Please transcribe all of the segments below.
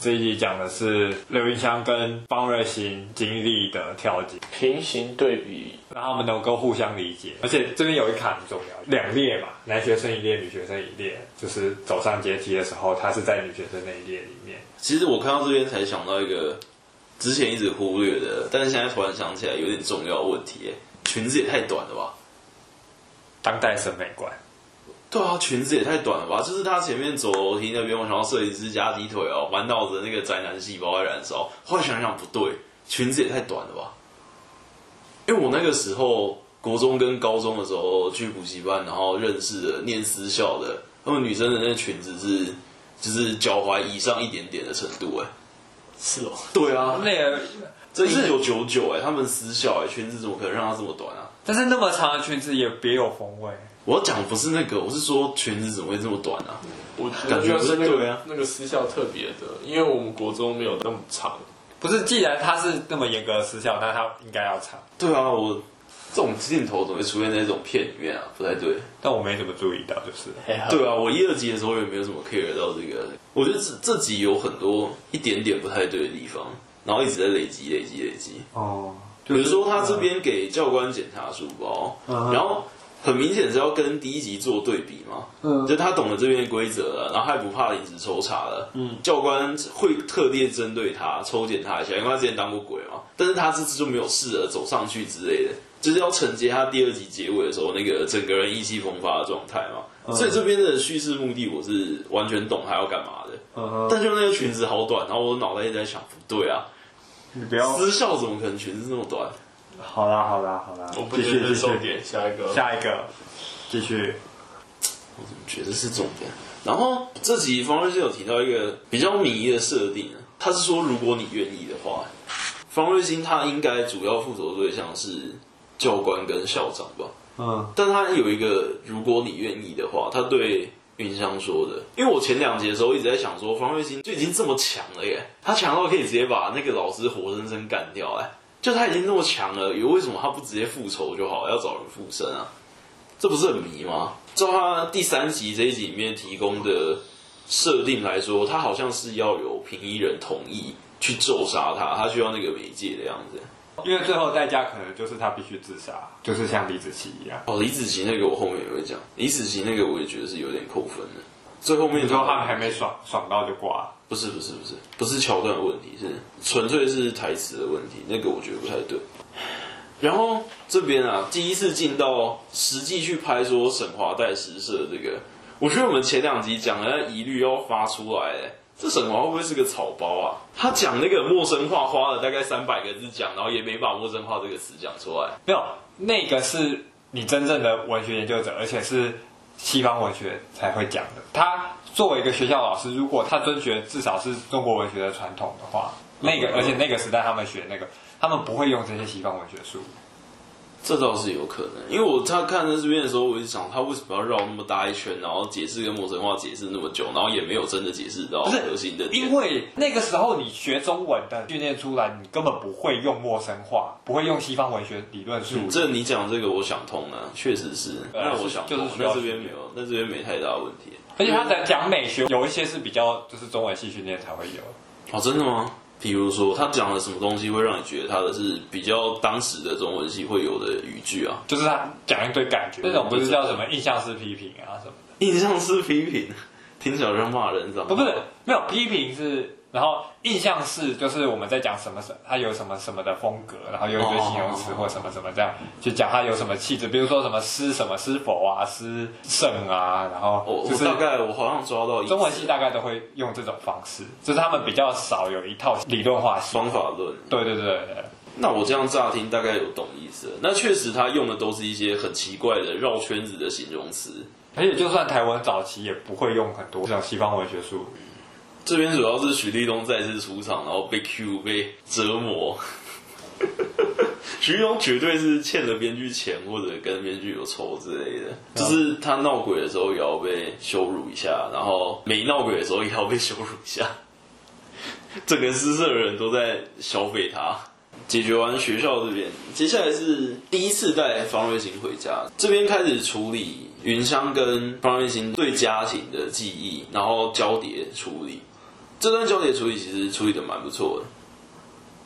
这一集讲的是刘云香跟方瑞欣经历的跳级平行对比，让他们能够互相理解，而且这边有一卡很重要，两列嘛，男学生一列，女学生一列，就是走上阶梯的时候，他是在女学生那一列里面。其实我看到这边才想到一个之前一直忽略的，但是现在突然想起来有点重要的问题，裙子也太短了吧？当代审美观。对啊，裙子也太短了吧！就是他前面走楼梯那边，我想要摄影师夹鸡腿哦，满脑子那个宅男细胞在燃烧。后来想想不对，裙子也太短了吧？因为我那个时候国中跟高中的时候去补习班，然后认识的念私校的，他们女生的那个裙子是就是脚踝以上一点点的程度，哎，是哦，对啊，那个这一九九九，哎，他们私校，哎，裙子怎么可能让它这么短啊？但是那么长的裙子也别有风味。我要讲不是那个，我是说裙子怎么会这么短啊？我感觉是那个那个私校特别的，因为我们国中没有那么长。不是，既然他是那么严格的私校，那他应该要长。对啊，我这种镜头怎么会出现在这种片里面啊？不太对。但我没怎么注意到，就是。对啊，我一二集的时候也没有什么 care 到这个。我觉得这这集有很多一点点不太对的地方，然后一直在累积、累积、累积。哦。比如说他这边给教官检查书包，然后。很明显是要跟第一集做对比嘛，嗯，就他懂了这边的规则了，然后他也不怕临时抽查了，嗯，教官会特地针对他抽检他一下，因为他之前当过鬼嘛，但是他这次就没有试着走上去之类的，就是要承接他第二集结尾的时候那个整个人意气风发的状态嘛，嗯、所以这边的叙事目的我是完全懂他要干嘛的，嗯，但就那个裙子好短，然后我脑袋一直在想，不对啊，你不要私校怎么可能裙子这么短？好啦好啦好啦，我不觉得是重点，下一个下一个继续。我怎么觉得是重点？然后这集方瑞欣有提到一个比较迷的设定，他是说如果你愿意的话，方瑞欣他应该主要负责的对象是教官跟校长吧？嗯，但他有一个如果你愿意的话，他对云香说的，因为我前两集的时候一直在想说方瑞欣就已经这么强了耶，他强到可以直接把那个老师活生生干掉哎。就他已经那么强了，有为什么他不直接复仇就好，要找人附身啊？这不是很迷吗？照他第三集这一集里面提供的设定来说，他好像是要有平一人同意去咒杀他，他需要那个媒介的样子。因为最后代价可能就是他必须自杀，就是像李子柒一样。哦，李子柒那个我后面也会讲，李子柒那个我也觉得是有点扣分的。最后面之后他们还没爽爽到就挂。不是不是不是。不是桥段的问题，是。纯粹是。台词的问题，那个我觉得不太对。然后这边啊，第一次进到实际去拍说沈华带实社这个，我觉得我们前两集讲的疑虑要发出来，哎，这沈华会不会是。个草包啊？他讲那个陌生话花了大概三百个字讲，然后也没把陌生话这个词讲出来。没有，那个是。你真正的文学研究者，而且是。西方文学才会讲的。他。作为一个学校老师，如果他遵循至少是中国文学的传统的话，那个而且那个时代他们学那个，他们不会用这些西方文学书。这倒是有可能，因为我他看在这边的时候，我就想他为什么要绕那么大一圈，然后解释跟陌生话解释那么久，然后也没有真的解释到核心的。因为那个时候你学中文的训练出来，你根本不会用陌生话，不会用西方文学理论书。这你讲这个我想通了，确实是。那我想通，就是那这边没有，那这边没太大问题。而且他在讲美学，有一些是比较就是中文系训练才会有。哦，真的吗？比如说他讲了什么东西会让你觉得他的是比较当时的中文系会有的语句啊？就是他讲一堆感觉，那种不是叫什么印象式批评啊什么的。印象式批评，听起来像骂人，知道吗？不，不是，没有批评是。然后印象式就是我们在讲什么什么，它有什么什么的风格，然后有一堆形容词或什么什么这样，就讲它有什么气质，比如说什么诗什么诗否啊，诗圣啊，然后就是大概我好像抓到中文系大概都会用这种方式，就是他们比较少有一套理论化方法论。对对对对。那我这样乍听大概有懂意思。那确实他用的都是一些很奇怪的绕圈子的形容词，而且就算台湾早期也不会用很多这种西方文学术语。这边主要是许立东再次出场，然后被 Q 被折磨。徐立东绝对是欠了编剧钱，或者跟编剧有仇之类的。就是他闹鬼的时候也要被羞辱一下，然后没闹鬼的时候也要被羞辱一下。整个诗社的人都在消费他。解决完学校这边，接下来是第一次带方瑞欣回家，这边开始处理云香跟方瑞欣对家庭的记忆，然后交叠处理。这段交叠处理其实处理的蛮不错的，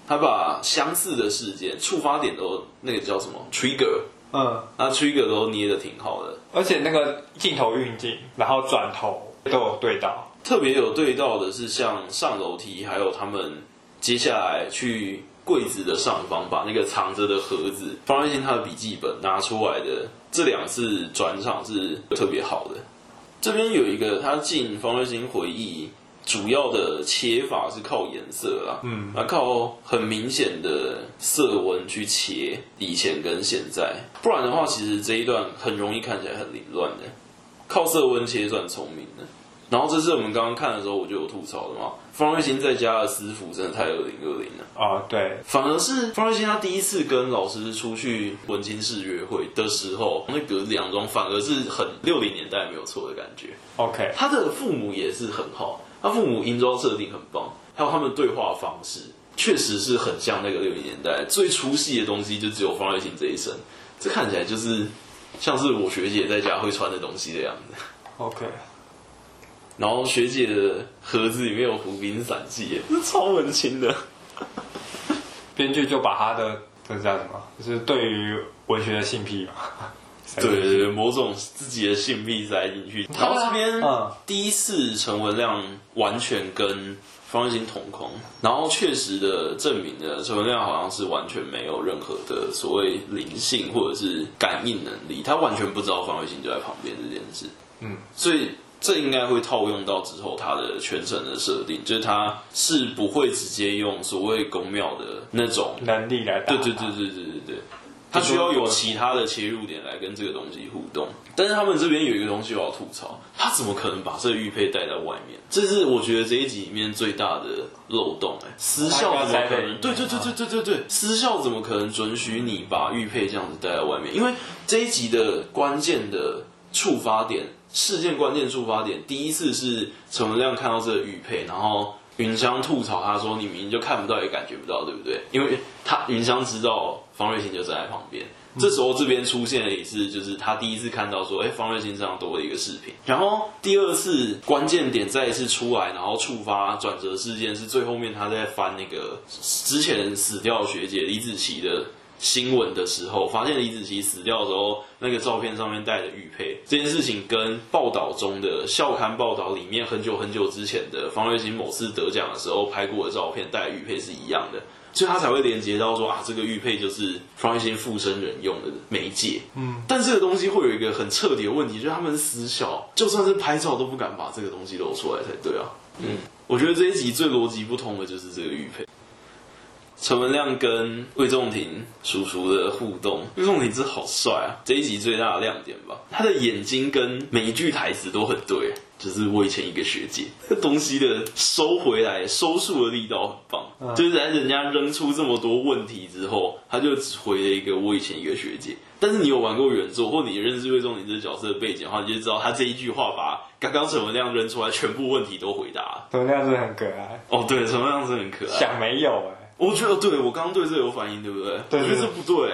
他把相似的事件触发点都那个叫什么？Trigger，嗯，那 trigger 都捏的挺好的，而且那个镜头运镜，然后转头都有对到，特别有对到的是像上楼梯，还有他们接下来去。柜子的上方，把那个藏着的盒子，方瑞欣他的笔记本拿出来的这两次转场是特别好的。这边有一个他进方瑞欣回忆，主要的切法是靠颜色啦，嗯，啊靠很明显的色温去切以前跟现在，不然的话，其实这一段很容易看起来很凌乱的。靠色温切算聪明的。然后这是我们刚刚看的时候，我就有吐槽的嘛。方瑞欣在家的私服真的太二零二零了啊！对，反而是方瑞欣他第一次跟老师出去文青式约会的时候，那格子洋装反而是很六零年代没有错的感觉。OK，他的父母也是很好，他父母银装设定很棒，还有他们对话方式确实是很像那个六零年代最出戏的东西，就只有方瑞欣这一身，这看起来就是像是我学姐在家会穿的东西的样子。OK。然后学姐的盒子里面有湖滨散记，是超文青的。编剧就把他的这叫什么？就是对于文学的性癖嘛。对对对，某种自己的性癖塞进去。然后这边，嗯，第一次陈文亮完全跟方芮欣同框，然后确实的证明了陈文亮好像是完全没有任何的所谓灵性或者是感应能力，他完全不知道方芮欣就在旁边这件事。嗯，所以。这应该会套用到之后他的全程的设定，就是他是不会直接用所谓宫庙的那种能力来打。对对对对对对对，他需要有其他的切入点来跟这个东西互动。但是他们这边有一个东西我要吐槽，他怎么可能把这个玉佩戴在外面？这是我觉得这一集里面最大的漏洞哎！私校怎么可能？对对对对对对对，私校怎么可能准许你把玉佩这样子戴在外面？因为这一集的关键的触发点。事件关键触发点，第一次是陈文亮看到这个玉佩，然后云香吐槽他说：“你明明就看不到，也感觉不到，对不对？”因为他云香知道方瑞欣就站在旁边。这时候这边出现了一次，就是他第一次看到说：“哎，方瑞欣身上多了一个饰品。”然后第二次关键点再一次出来，然后触发转折事件是最后面他在翻那个之前死掉学姐李子琪的。新闻的时候，发现李子琪死掉的时候，那个照片上面戴的玉佩，这件事情跟报道中的校刊报道里面很久很久之前的方瑞欣某次得奖的时候拍过的照片戴玉佩是一样的，所以他才会连接到说啊，这个玉佩就是方芮欣附身人用的媒介。嗯，但这个东西会有一个很彻底的问题，就是他们私校就算是拍照都不敢把这个东西露出来才对啊。嗯，我觉得这一集最逻辑不通的就是这个玉佩。陈文亮跟魏仲廷叔叔的互动，魏仲廷真好帅啊！这一集最大的亮点吧，他的眼睛跟每一句台词都很对，就是我以前一个学姐，这东西的收回来、收束的力道很棒，嗯、就是在人家扔出这么多问题之后，他就只回了一个我以前一个学姐。但是你有玩过原作，或你认识魏仲廷这个角色的背景的话，你就知道他这一句话把刚刚陈文亮扔出来全部问题都回答了。陈文亮是很可爱哦，对，什么亮是很可爱，想没有哎。我觉得对，我刚刚对这有反应，对不对？对，我觉得这不对。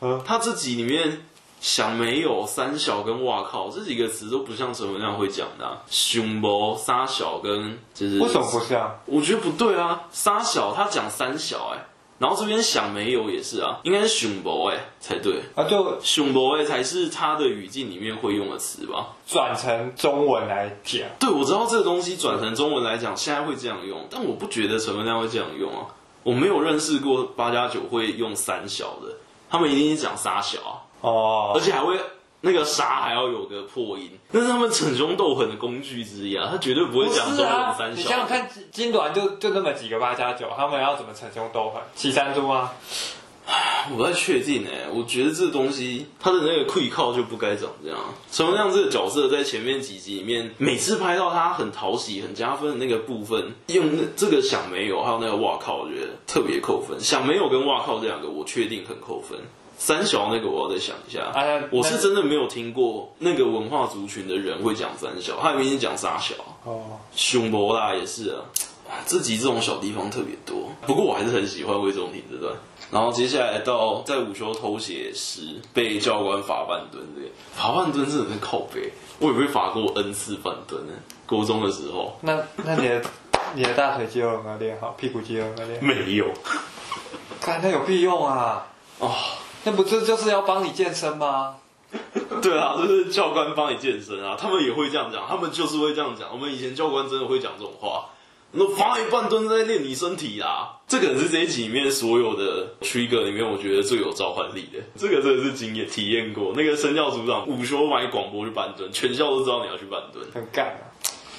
嗯，他这集里面想没有三小跟哇靠这几个词都不像陈文亮会讲的，啊。熊博三小跟就是为什么不像？我觉得不对啊，三小他讲三小哎，然后这边想没有也是啊，应该是熊博哎才对啊，就熊博哎才是他的语境里面会用的词吧？转成中文来讲，对，我知道这个东西转成中文来讲，现在会这样用，但我不觉得陈文亮会这样用啊。我没有认识过八加九会用三小的，他们一定是讲沙小哦，而且还会那个沙还要有个破音，那是他们逞凶斗狠的工具之一啊，他绝对不会讲中文三小。你想想看，金銮就就那么几个八加九，他们要怎么逞凶斗狠？骑山猪啊？我不太确定哎，我觉得这个东西他的那个 quick 靠就不该长这样。陈文亮这个角色在前面几集里面，每次拍到他很讨喜、很加分的那个部分，用那这个想没有，还有那个哇靠，我觉得特别扣分。想没有跟哇靠这两个，我确定很扣分。三小那个我要再想一下，我是真的没有听过那个文化族群的人会讲三小，他明明讲三小哦，熊博啦也是啊。自己这种小地方特别多，不过我还是很喜欢魏忠廷这段。然后接下来到在午休偷写时被教官罚半蹲，这个罚半蹲真的是靠背，我也被罚过 N 次半蹲呢。高中的时候，那那你的你的大腿肌肉有没有练好？屁股肌肉有没有练好？没有。看那有屁用啊！哦，那不这就是要帮你健身吗？对啊，就是教官帮你健身啊，他们也会这样讲，他们就是会这样讲。我们以前教官真的会讲这种话。那防疫半蹲在练你身体啊，这个是这一集里面所有的 trigger 里面，我觉得最有召唤力的。这个真的是经验体验过。那个身教组长午休买广播去半蹲，全校都知道你要去半蹲，很干啊。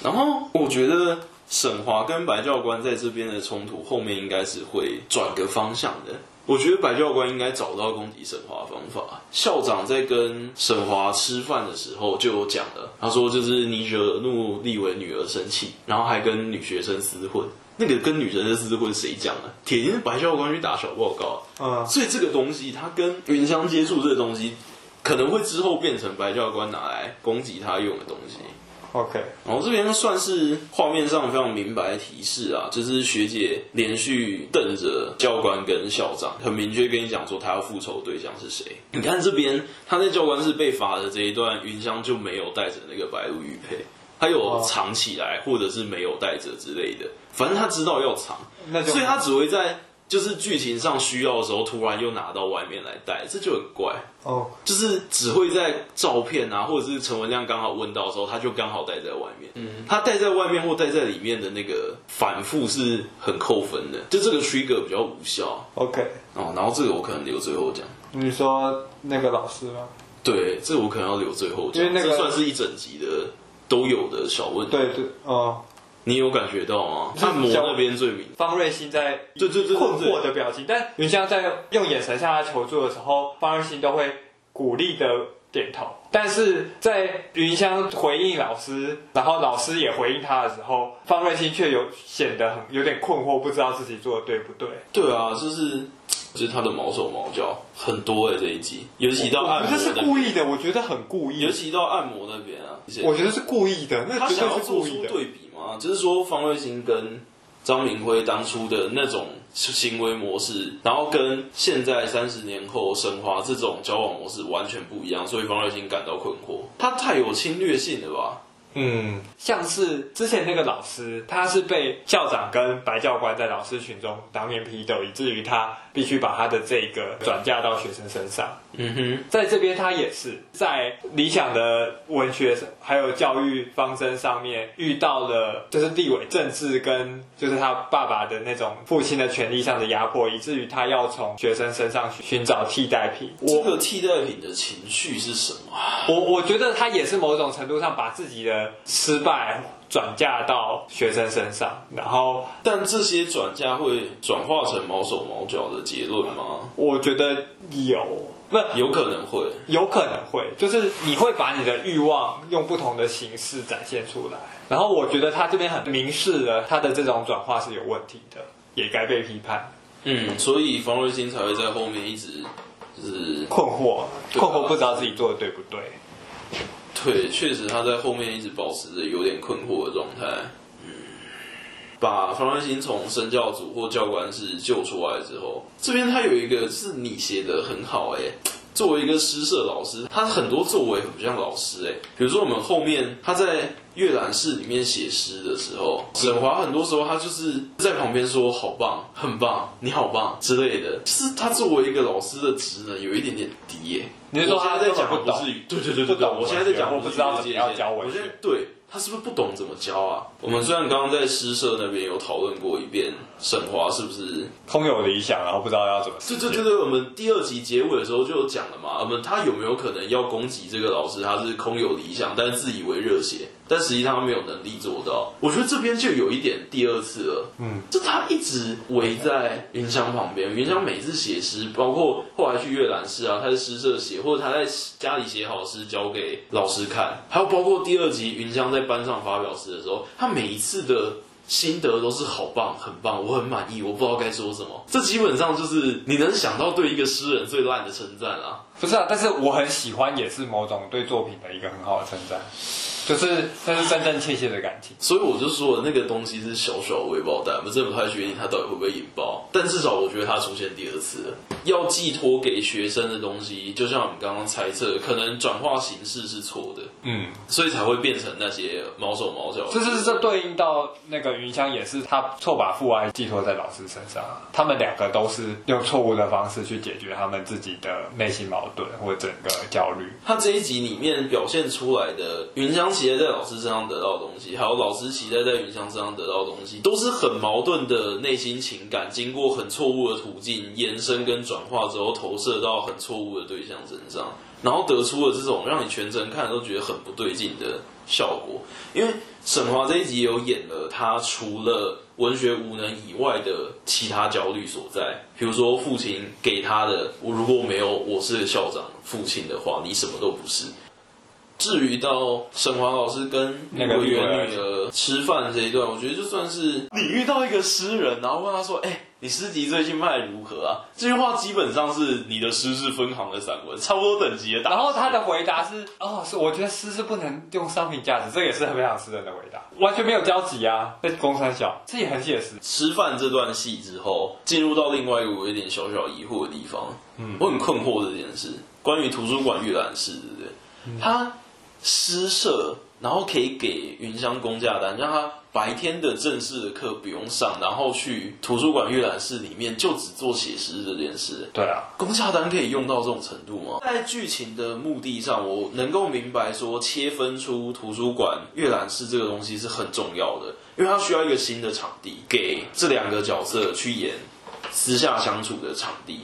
然后我觉得沈华跟白教官在这边的冲突后面应该是会转个方向的。我觉得白教官应该找到攻击沈华的方法。校长在跟沈华吃饭的时候就有讲了，他说就是你惹怒立委女儿生气，然后还跟女学生厮混。那个跟女生的厮混谁讲的？铁定是白教官去打小报告。嗯，所以这个东西他跟云香接触这个东西，可能会之后变成白教官拿来攻击他用的东西。OK，然后这边算是画面上非常明白的提示啊，就是学姐连续瞪着教官跟校长，很明确跟你讲说他要复仇的对象是谁。你看这边，他在教官室被罚的这一段，云香就没有带着那个白鹿玉佩，他有藏起来，或者是没有带着之类的，反正他知道要藏，所以他只会在。就是剧情上需要的时候，突然又拿到外面来带，这就很怪哦。Oh. 就是只会在照片啊，或者是陈文亮刚好问到的时候，他就刚好带在外面。嗯，他带在外面或带在里面的那个反复是很扣分的，就这个 trigger 比较无效。OK，哦，然后这个我可能留最后讲。你说那个老师吗？对，这个我可能要留最后讲，因为那个这算是一整集的都有的小问题。对对哦。你有感觉到吗？按摩那边最明。方瑞欣在对对对困惑的表情，但云香在用眼神向他求助的时候，方瑞欣都会鼓励的点头。但是在云香回应老师，然后老师也回应他的时候，方瑞欣却有显得很有点困惑，不知道自己做的对不对。对啊，就是就是他的毛手毛脚很多哎，这一集，尤其到按摩，这是故意的，我觉得很故意。尤其到按摩那边啊，我觉得是故意的，那绝对是故意的。对比。啊，就是说方芮欣跟张明辉当初的那种行为模式，然后跟现在三十年后沈华这种交往模式完全不一样，所以方芮欣感到困惑。他太有侵略性了吧？嗯，像是之前那个老师，他是被校长跟白教官在老师群中当面批斗，以至于他必须把他的这个转嫁到学生身上。嗯哼，在这边他也是在理想的文学还有教育方针上面遇到了，就是地位政治跟就是他爸爸的那种父亲的权利上的压迫，以至于他要从学生身上寻找替代品。这个替代品的情绪是什么？我我觉得他也是某种程度上把自己的失败转嫁到学生身上，然后但这些转嫁会转化成毛手毛脚的结论吗？我觉得有。不，有可能会，有可能会，就是你会把你的欲望用不同的形式展现出来。然后我觉得他这边很明示了他的这种转化是有问题的，也该被批判。嗯，所以方瑞欣才会在后面一直就是困惑，困惑不知道自己做的对不对。对，确实他在后面一直保持着有点困惑的状态。把方文欣从神教组或教官室救出来之后，这边他有一个是你写的很好哎，作为一个诗社老师，他很多作为很不像老师哎，比如说我们后面他在阅览室里面写诗的时候，沈华很多时候他就是在旁边说好棒，很棒，你好棒之类的，就是他作为一个老师的职能有一点点低耶。你是说他在讲不是对对对对对，我现在在讲我不知道怎么样教文学，对。他是不是不懂怎么教啊？我们虽然刚刚在诗社那边有讨论过一遍，沈华是不是空有理想，然后不知道要怎么？对对对对，我们第二集结尾的时候就有讲了嘛。我们他有没有可能要攻击这个老师？他是空有理想，但自以为热血。但实际上他没有能力做到，我觉得这边就有一点第二次了。嗯，就他一直围在云香旁边，云香每次写诗，包括后来去阅览室啊，他在诗社写，或者他在家里写好诗交给老师看，还有包括第二集云香在班上发表诗的时候，他每一次的心得都是好棒，很棒，我很满意，我不知道该说什么。这基本上就是你能想到对一个诗人最烂的称赞啊。不是啊，但是我很喜欢，也是某种对作品的一个很好的称赞。就是那是真真切切的感情。所以我就说那个东西是小小的未爆弹，我真的不太确定它到底会不会引爆。但至少我觉得它出现第二次了，要寄托给学生的东西，就像我们刚刚猜测，可能转化形式是错的，嗯，所以才会变成那些毛手毛脚。就是这对应到那个云香也是他错把父爱寄托在老师身上，他们两个都是用错误的方式去解决他们自己的内心矛盾或整个焦虑。他这一集里面表现出来的云香期待在老师身上得到的东西，还有老师期待在云香身上得到的东西，都是很矛盾的内心情感，经过很错误的途径延伸跟转化之后，投射到很错误的对象身上，然后得出了这种让你全程看都觉得很不对劲的效果。因为沈华这一集有演了，他除了文学无能以外的其他焦虑所在，比如说父亲给他的，我如果没有我是校长父亲的话，你什么都不是。至于到沈华老师跟那个原女儿吃饭这一段，我觉得就算是你遇到一个诗人，然后问他说：“哎、欸，你诗集最近卖如何啊？”这句话基本上是你的诗是分行的散文，差不多等级的。然后他的回答是：“哦，是我觉得诗是不能用商品价值，这也是很非常诗人的回答，完全没有交集啊。”在公三小，这也很写实。吃饭这段戏之后，进入到另外一个我有点小小疑惑的地方。嗯，我很困惑这件事，关于图书馆阅览室，对不对？嗯、他。诗社，然后可以给云香公假单，让他白天的正式的课不用上，然后去图书馆阅览室里面就只做写诗这件事。对啊，公假单可以用到这种程度吗？在剧情的目的上，我能够明白说，切分出图书馆阅览室这个东西是很重要的，因为它需要一个新的场地给这两个角色去演私下相处的场地。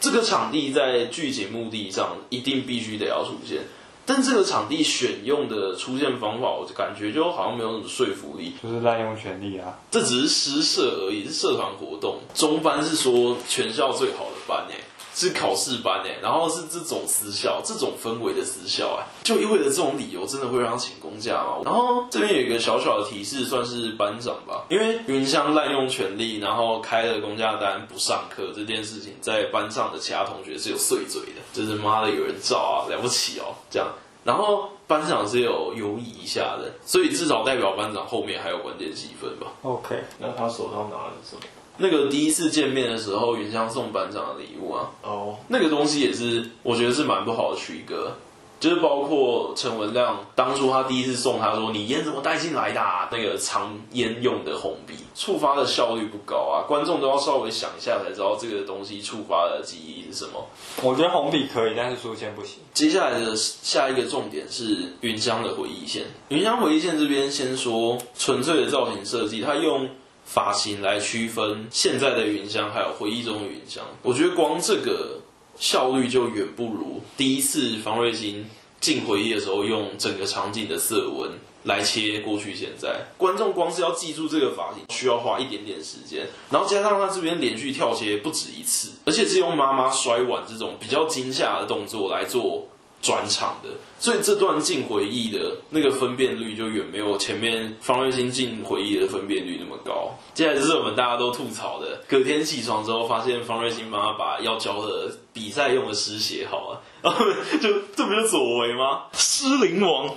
这个场地在剧情目的上一定必须得要出现。但这个场地选用的出现方法，我就感觉就好像没有什么说服力，就是滥用权力啊！这只是诗社而已，是社团活动。中班是说全校最好的班诶。是考试班哎，然后是这种私校，这种氛围的私校哎，就意味着这种理由，真的会让他请公假吗？然后这边有一个小小的提示，算是班长吧，因为云香滥用权力，然后开了公假单不上课这件事情，在班上的其他同学是有碎嘴的，就是妈的有人照啊，了不起哦这样。然后班长是有犹豫一下的，所以至少代表班长后面还有关键戏份吧。OK，那他手上拿的是什么？那个第一次见面的时候，云香送班长的礼物啊，哦，oh. 那个东西也是我觉得是蛮不好的区隔，就是包括陈文亮当初他第一次送他说，你烟怎么带进来的啊？那个藏烟用的红笔，触发的效率不高啊，观众都要稍微想一下才知道这个东西触发的记忆是什么。我觉得红笔可以，但是书签不行。接下来的下一个重点是云香的回忆线，云香回忆线这边先说纯粹的造型设计，他用。发型来区分现在的云香，还有回忆中的云香。我觉得光这个效率就远不如第一次方瑞欣进回忆的时候，用整个场景的色温来切过去现在。观众光是要记住这个发型，需要花一点点时间，然后加上他这边连续跳切不止一次，而且是用妈妈摔碗这种比较惊吓的动作来做。转场的，所以这段进回忆的那个分辨率就远没有前面方瑞欣进回忆的分辨率那么高。接下来就是我们大家都吐槽的，隔天起床之后发现方瑞欣妈妈把要教的比赛用的诗写好了，然 后就这不就左为吗？诗灵王。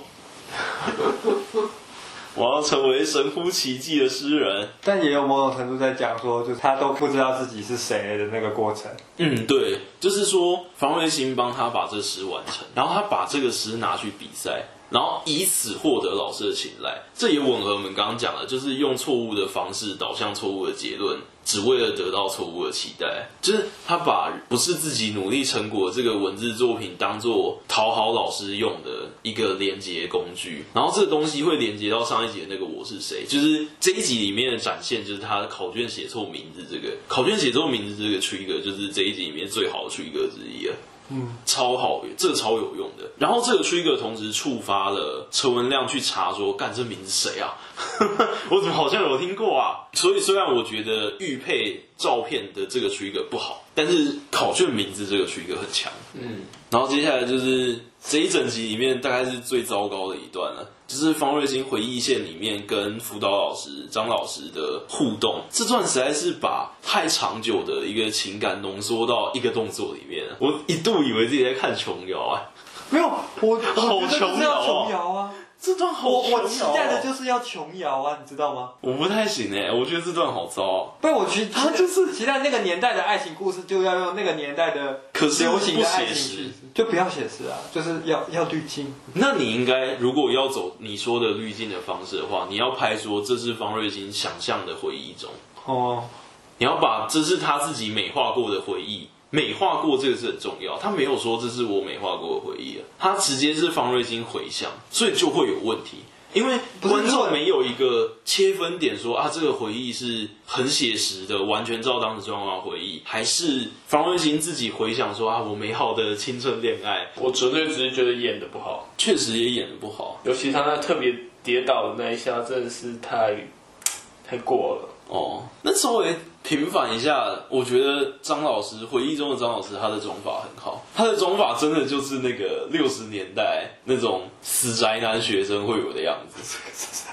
我要成为神乎其技的诗人，但也有某种程度在讲说，就是他都不知道自己是谁的那个过程。嗯，对，就是说方芮欣帮他把这诗完成，然后他把这个诗拿去比赛。然后以此获得老师的青睐，这也吻合我们刚刚讲的，就是用错误的方式导向错误的结论，只为了得到错误的期待。就是他把不是自己努力成果这个文字作品当做讨好老师用的一个连接工具，然后这个东西会连接到上一集的那个我是谁，就是这一集里面的展现，就是他的考卷写错名字这个考卷写错名字这个 trigger，就是这一集里面最好的 trigger 之一了。嗯，超好，这个超有用的。然后这个 trigger 同时触发了陈文亮去查说，干这名字谁啊？我怎么好像有听过啊？所以虽然我觉得玉佩照片的这个 trigger 不好，但是考卷名字这个 trigger 很强。嗯，然后接下来就是这一整集里面大概是最糟糕的一段了。就是方瑞金回忆线里面跟辅导老师张老师的互动，这段实在是把太长久的一个情感浓缩到一个动作里面。我一度以为自己在看琼瑶啊，没有，我好琼瑶啊，这段好我我期待的就是要琼瑶啊，你知道吗？我不太行哎，我觉得这段好糟啊。不是，我觉得他就是期待那个年代的爱情故事，就要用那个年代的可是流行的爱不写实就不要写实啊，就是要要滤镜。那你应该如果要走你说的滤镜的方式的话，你要拍说这是方瑞金想象的回忆中，哦，你要把这是他自己美化过的回忆。美化过这个是很重要，他没有说这是我美化过的回忆啊，他直接是方瑞金回想，所以就会有问题，因为观众没有一个切分点说啊，这个回忆是很写实的，完全照当时状况回忆，还是方瑞金自己回想说啊，我美好的青春恋爱，我纯粹只是觉得演的不好，确实也演的不好，尤其他那特别跌倒的那一下，真的是太太过了。哦，那稍微平反一下，我觉得张老师回忆中的张老师，他的妆法很好，他的妆法真的就是那个六十年代那种死宅男学生会有的样子。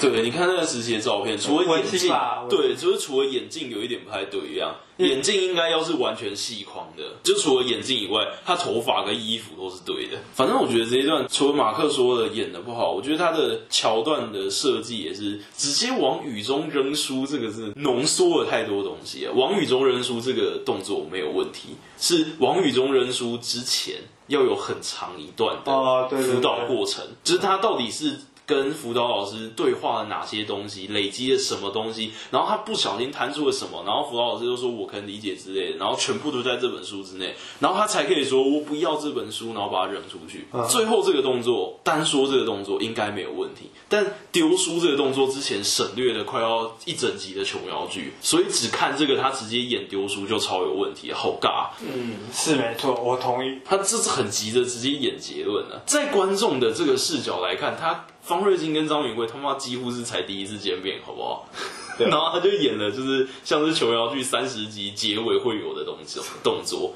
对，你看那个时期的照片，除了眼镜，对，就是除了眼镜有一点不太对一样，眼镜应该要是完全细框的，就除了眼镜以外，他头发跟衣服都是对的。反正我觉得这一段，除了马克说的演的不好，我觉得他的桥段的设计也是直接往雨中扔书，这个是浓缩了太多东西啊。往雨中扔书这个动作没有问题，是往雨中扔书之前要有很长一段的辅导过程，就是他到底是。跟辅导老师对话了哪些东西，累积了什么东西，然后他不小心弹出了什么，然后辅导老师就说我可能理解之类的，然后全部都在这本书之内，然后他才可以说我不要这本书，然后把它扔出去。嗯、最后这个动作，单说这个动作应该没有问题，但丢书这个动作之前省略了快要一整集的琼瑶剧，所以只看这个他直接演丢书就超有问题，好尬。嗯，是没错，我同意。他这是很急着直接演结论了，在观众的这个视角来看，他。方瑞金跟张敏贵他妈几乎是才第一次见面，好不好？然后他就演了，就是像是琼瑶剧三十集结尾会有的东西动作，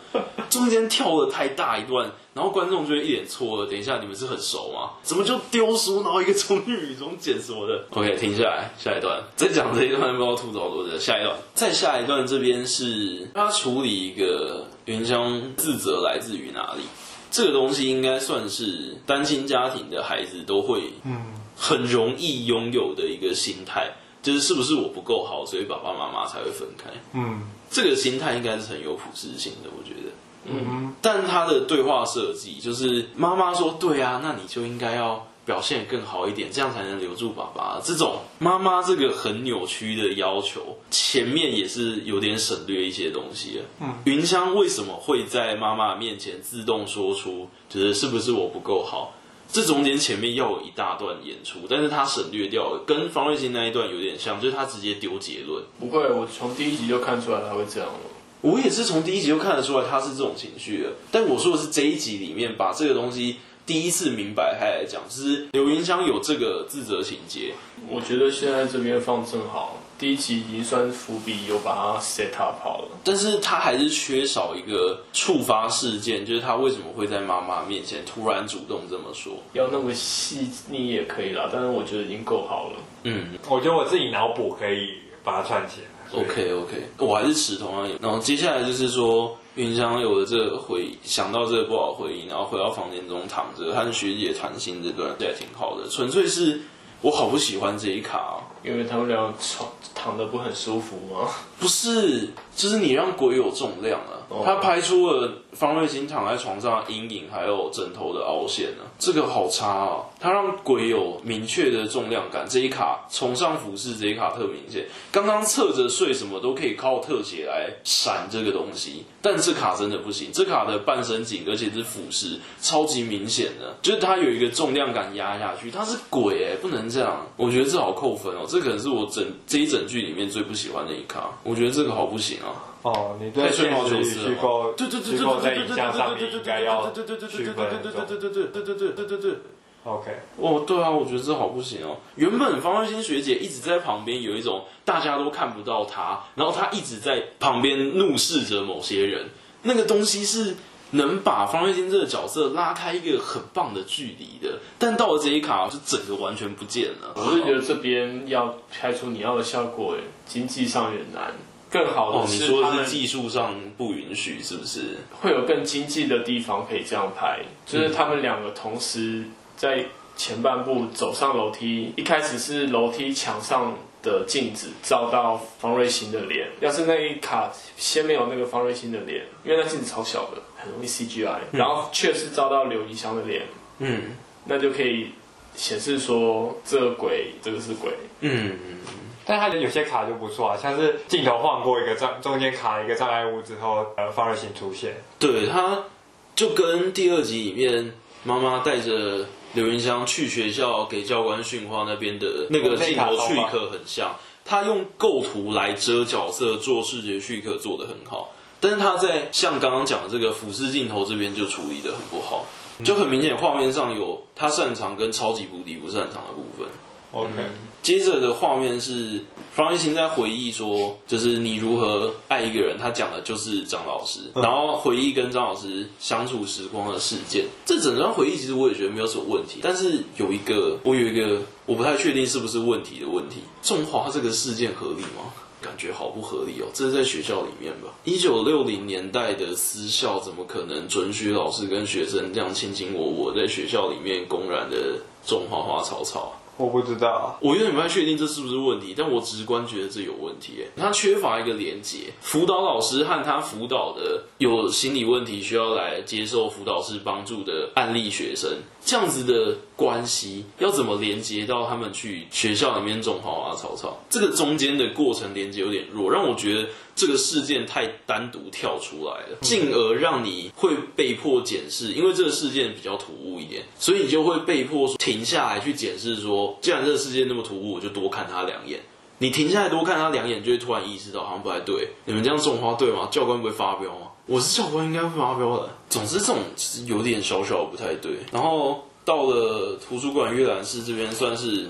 中间跳了太大一段，然后观众就会一脸错愕。等一下，你们是很熟吗？怎么就丢书，然后一个从雨中捡什么的？OK，停下来，下一段 再讲这一段，不知道吐槽多久。下一段，再下一段，这边是他处理一个原香自责来自于哪里？这个东西应该算是单亲家庭的孩子都会，很容易拥有的一个心态，就是是不是我不够好，所以爸爸妈妈才会分开。嗯，这个心态应该是很有普适性的，我觉得。嗯，但他的对话设计就是妈妈说：“对啊，那你就应该要。”表现更好一点，这样才能留住爸爸。这种妈妈这个很扭曲的要求，前面也是有点省略一些东西。嗯，云香为什么会在妈妈面前自动说出，就是是不是我不够好？这中间前面要有一大段演出，但是他省略掉了，跟方瑞欣那一段有点像，就是他直接丢结论。不会，我从第一集就看出来他会这样了。我也是从第一集就看得出来他是这种情绪的，但我说的是这一集里面把这个东西。第一次明白，开来讲，就是刘云香有这个自责情节。我觉得现在这边放正好，第一集已经算伏笔，有把它 set up 好了。但是他还是缺少一个触发事件，就是他为什么会在妈妈面前突然主动这么说？要那么细腻也可以啦，但是我觉得已经够好了。嗯，我觉得我自己脑补可以把它串起来。OK OK，我还是持同样。然后接下来就是说。芸香有了这个回忆，想到这个不好回忆，然后回到房间中躺着，和学姐谈心，这段也挺好的。纯粹是我好不喜欢这一卡，哦，因为他们俩床躺的不很舒服吗？不是，就是你让鬼有重量啊。Oh. 他拍出了方瑞欣躺在床上阴影，还有枕头的凹陷呢，这个好差啊！他让鬼有明确的重量感，这一卡从上俯视，这一卡特明显。刚刚侧着睡什么都可以靠特写来闪这个东西，但这卡真的不行，这卡的半身紧，而且是俯视，超级明显的，就是它有一个重量感压下去，它是鬼哎，不能这样，我觉得这好扣分哦，这可能是我整这一整剧里面最不喜欢的一卡，我觉得这个好不行啊。哦，你对现实与虚构，虚构在影像上面应该要区分。对对对对对对对对对对对对 OK，哦，对啊，我觉得这好不行哦。原本方瑞欣学姐一直在旁边，有一种大家都看不到她，然后她一直在旁边怒视着某些人。那个东西是能把方瑞欣这个角色拉开一个很棒的距离的，但到了这一卡，就整个完全不见了。我是觉得这边要拍出你要的效果，经济上也难。更好的是，哦，你说的是技术上不允许，是不是？会有更经济的地方可以这样拍，就是他们两个同时在前半部走上楼梯，一开始是楼梯墙上的镜子照到方瑞欣的脸。要是那一卡先没有那个方瑞欣的脸，因为那镜子超小的，很容易 CGI，、嗯、然后却是照到刘怡香的脸，嗯，那就可以显示说这个鬼，这个是鬼，嗯。但他有些卡就不错啊，像是镜头晃过一个障，中间卡了一个障碍物之后，呃，方芮欣出现。对，他就跟第二集里面妈妈带着刘云香去学校给教官训话那边的那个镜头去刻很像。他用构图来遮角色，做视觉叙刻做得很好。但是他在像刚刚讲的这个俯视镜头这边就处理得很不好，就很明显画面上有他擅长跟超级无敌不擅长的部分。OK。接着的画面是方芮欣在回忆说，就是你如何爱一个人，他讲的就是张老师，然后回忆跟张老师相处时光的事件。这整段回忆其实我也觉得没有什么问题，但是有一个我有一个我不太确定是不是问题的问题，种花这个事件合理吗？感觉好不合理哦。这是在学校里面吧？一九六零年代的私校怎么可能准许老师跟学生这样卿卿我我，在学校里面公然的种花花草草？我不知道，我有点不太确定这是不是问题，但我直观觉得这有问题。他缺乏一个连接，辅导老师和他辅导的有心理问题需要来接受辅导师帮助的案例学生，这样子的关系要怎么连接到他们去学校里面种花花草草？这个中间的过程连接有点弱，让我觉得。这个事件太单独跳出来了，进而让你会被迫检视，因为这个事件比较突兀一点，所以你就会被迫停下来去检视说，既然这个事件那么突兀，我就多看他两眼。你停下来多看他两眼，就会突然意识到好像不太对。你们这样种花对吗？教官不会发飙吗？我是教官，应该会发飙的。总之，这种其实有点小小不太对。然后到了图书馆阅览室这边，算是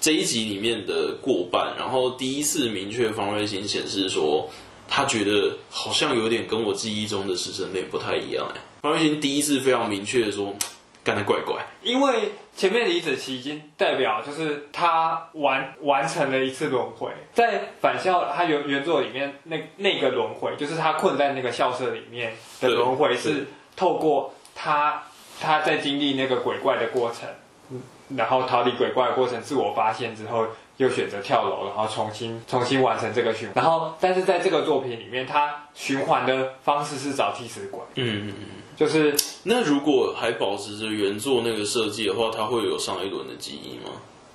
这一集里面的过半，然后第一次明确方瑞欣显示说。他觉得好像有点跟我记忆中的师生恋不太一样哎。方瑞欣第一次非常明确的说，干得怪怪。因为前面李子琪已经代表就是他完完成了一次轮回，在返校他原原作里面那那个轮回，就是他困在那个校舍里面的轮回，是透过他他在经历那个鬼怪的过程，然后逃离鬼怪的过程，自我发现之后。又选择跳楼，然后重新重新完成这个循环。然后，但是在这个作品里面，他循环的方式是找替死鬼。嗯嗯嗯，就是那如果还保持着原作那个设计的话，他会有上一轮的记忆吗？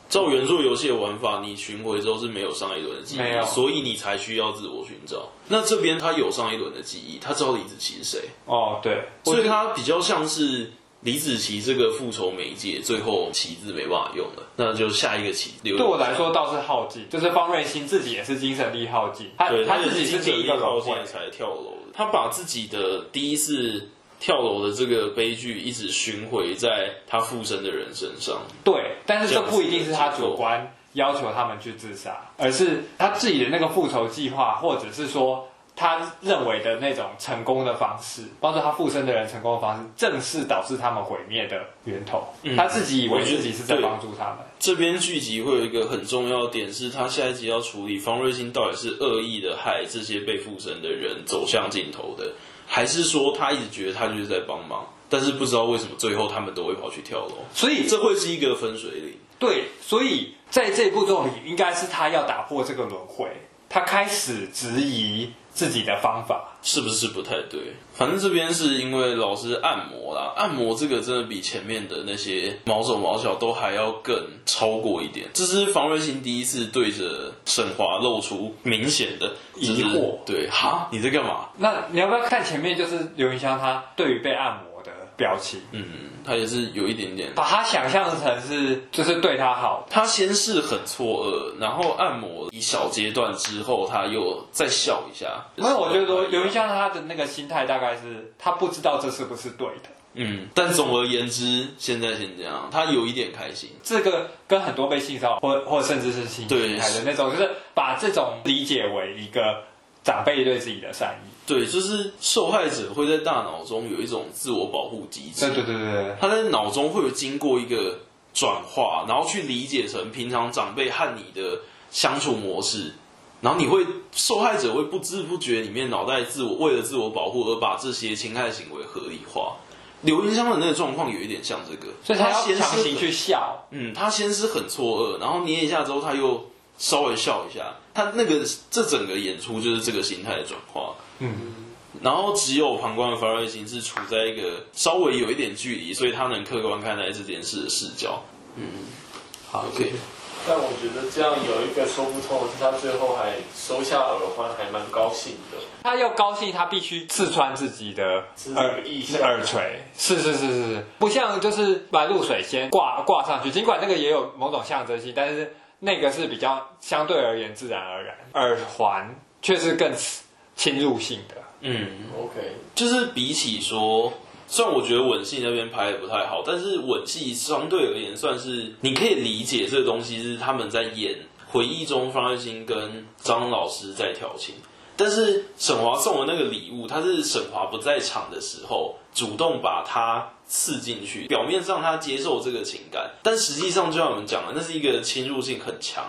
照原作游戏的玩法，你巡回之后是没有上一轮的记忆，没有，所以你才需要自我寻找。那这边他有上一轮的记忆，他知道李子琪是谁？哦，对，所以他比较像是。李子琪这个复仇媒介，最后旗子没办法用了，那就下一个旗。对我来说倒是耗尽，就是方瑞欣自己也是精神力耗尽，他对他自己是第一个轮回才跳楼的，他把自己的第一次跳楼的这个悲剧一直巡回在他附身的人身上。对，但是这不一定是他主观要求他们去自杀，而是他自己的那个复仇计划，或者是说。他认为的那种成功的方式，帮助他附身的人成功的方式，正是导致他们毁灭的源头。嗯、他自己以为自己是在帮助他们。这边剧集会有一个很重要的点，是他下一集要处理方瑞欣到底是恶意的害这些被附身的人走向尽头的，还是说他一直觉得他就是在帮忙，但是不知道为什么最后他们都会跑去跳楼。所以这会是一个分水岭。对，所以在这部作品应该是他要打破这个轮回，他开始质疑。自己的方法是不是不太对？反正这边是因为老师按摩啦，按摩这个真的比前面的那些毛手毛脚都还要更超过一点。这是方瑞欣第一次对着沈华露出明显的疑惑，对，哈，你在干嘛？那你要不要看前面？就是刘云香她对于被按摩的表情，嗯，他也是有一点点把他想象成是就是对他好。他先是很错愕，然后按摩一小阶段之后，他又再笑一下。没有，我觉得说有一像他的那个心态大概是他不知道这是不是对的。嗯，但总而言之，现在先这样，他有一点开心。这个跟很多被性骚扰或或甚至是性侵害的那种，就是把这种理解为一个长辈对自己的善意。对，就是受害者会在大脑中有一种自我保护机制。对对对对，他在脑中会有经过一个转化，然后去理解成平常长辈和你的相处模式，然后你会受害者会不知不觉里面脑袋自我为了自我保护而把这些侵害行为合理化，刘云香的那个状况有一点像这个，所以他要先是强行去笑，嗯，他先是很错愕，然后捏一下之后，他又稍微笑一下，他那个这整个演出就是这个心态的转化，嗯，然后只有旁观的范瑞金是处在一个稍微有一点距离，所以他能客观看待这件事的视角，嗯，好，OK。但我觉得这样有一个说不通的是，他最后还收下耳环，还蛮高兴的。他要高兴，他必须刺穿自己的耳耳垂，是是是是是，不像就是把露水先挂挂上去，尽管那个也有某种象征性，但是那个是比较相对而言自然而然，耳环却是更侵入性的。嗯，OK，就是比起说。虽然我觉得吻戏那边拍的不太好，但是吻戏相对而言算是你可以理解这个东西是他们在演回忆中方瑞欣跟张老师在调情，但是沈华送的那个礼物，他是沈华不在场的时候主动把它刺进去，表面上他接受这个情感，但实际上就像我们讲的，那是一个侵入性很强、